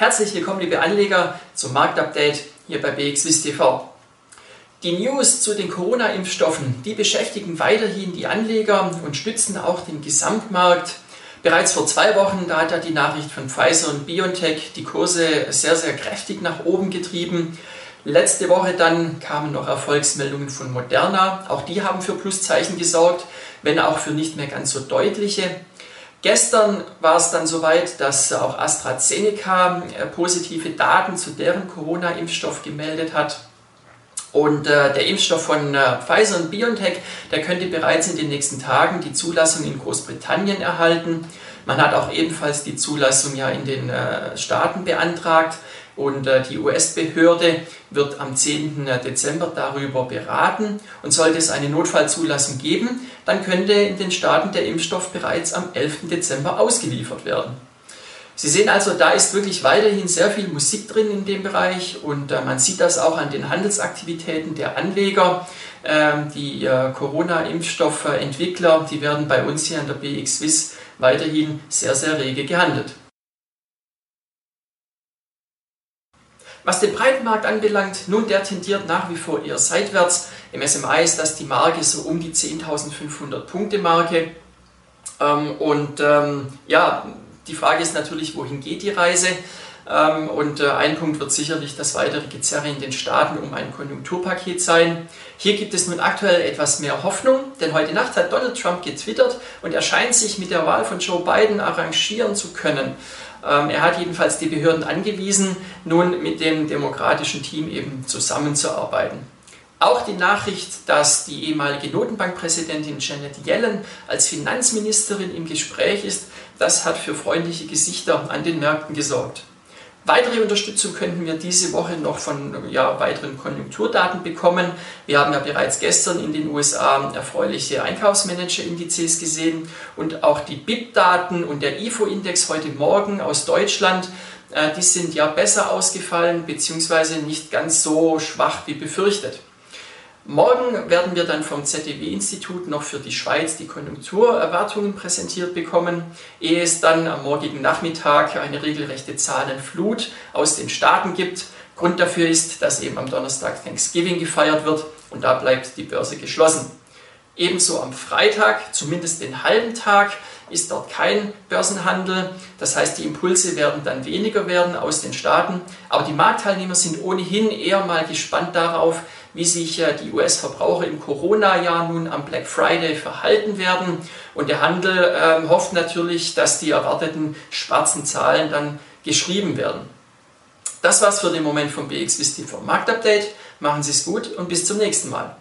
Herzlich willkommen, liebe Anleger, zum Marktupdate hier bei BXWIS TV. Die News zu den Corona-Impfstoffen, die beschäftigen weiterhin die Anleger und stützen auch den Gesamtmarkt. Bereits vor zwei Wochen, da hat ja die Nachricht von Pfizer und BioNTech die Kurse sehr, sehr kräftig nach oben getrieben. Letzte Woche dann kamen noch Erfolgsmeldungen von Moderna. Auch die haben für Pluszeichen gesorgt, wenn auch für nicht mehr ganz so deutliche. Gestern war es dann soweit, dass auch AstraZeneca äh, positive Daten zu deren Corona-Impfstoff gemeldet hat. Und äh, der Impfstoff von äh, Pfizer und BioNTech, der könnte bereits in den nächsten Tagen die Zulassung in Großbritannien erhalten. Man hat auch ebenfalls die Zulassung ja in den äh, Staaten beantragt. Und äh, die US-Behörde wird am 10. Dezember darüber beraten. Und sollte es eine Notfallzulassung geben, dann könnte in den Staaten der Impfstoff bereits am 11. Dezember ausgeliefert werden. Sie sehen also, da ist wirklich weiterhin sehr viel Musik drin in dem Bereich und äh, man sieht das auch an den Handelsaktivitäten der Anleger. Ähm, die äh, Corona-Impfstoffentwickler, die werden bei uns hier an der BX Swiss weiterhin sehr, sehr rege gehandelt. Was den Breitenmarkt anbelangt, nun der tendiert nach wie vor eher seitwärts. Im SMI ist das die Marke so um die 10.500 Punkte Marke. Ähm, und ähm, ja, die Frage ist natürlich, wohin geht die Reise? Ähm, und äh, ein Punkt wird sicherlich das weitere Gezerre in den Staaten um ein Konjunkturpaket sein. Hier gibt es nun aktuell etwas mehr Hoffnung, denn heute Nacht hat Donald Trump getwittert und er scheint sich mit der Wahl von Joe Biden arrangieren zu können. Ähm, er hat jedenfalls die Behörden angewiesen, nun mit dem demokratischen Team eben zusammenzuarbeiten. Auch die Nachricht, dass die ehemalige Notenbankpräsidentin Janet Yellen als Finanzministerin im Gespräch ist, das hat für freundliche Gesichter an den Märkten gesorgt. Weitere Unterstützung könnten wir diese Woche noch von ja, weiteren Konjunkturdaten bekommen. Wir haben ja bereits gestern in den USA erfreuliche Einkaufsmanager-Indizes gesehen und auch die BIP-Daten und der IFO-Index heute Morgen aus Deutschland, äh, die sind ja besser ausgefallen bzw. nicht ganz so schwach wie befürchtet. Morgen werden wir dann vom ZDW-Institut noch für die Schweiz die Konjunkturerwartungen präsentiert bekommen, ehe es dann am morgigen Nachmittag eine regelrechte Zahlenflut aus den Staaten gibt. Grund dafür ist, dass eben am Donnerstag Thanksgiving gefeiert wird und da bleibt die Börse geschlossen. Ebenso am Freitag, zumindest den halben Tag, ist dort kein Börsenhandel. Das heißt, die Impulse werden dann weniger werden aus den Staaten. Aber die Marktteilnehmer sind ohnehin eher mal gespannt darauf, wie sich die US-Verbraucher im Corona-Jahr nun am Black Friday verhalten werden. Und der Handel äh, hofft natürlich, dass die erwarteten schwarzen Zahlen dann geschrieben werden. Das war's für den Moment vom BXWIST TV Marktupdate. Machen Sie es gut und bis zum nächsten Mal.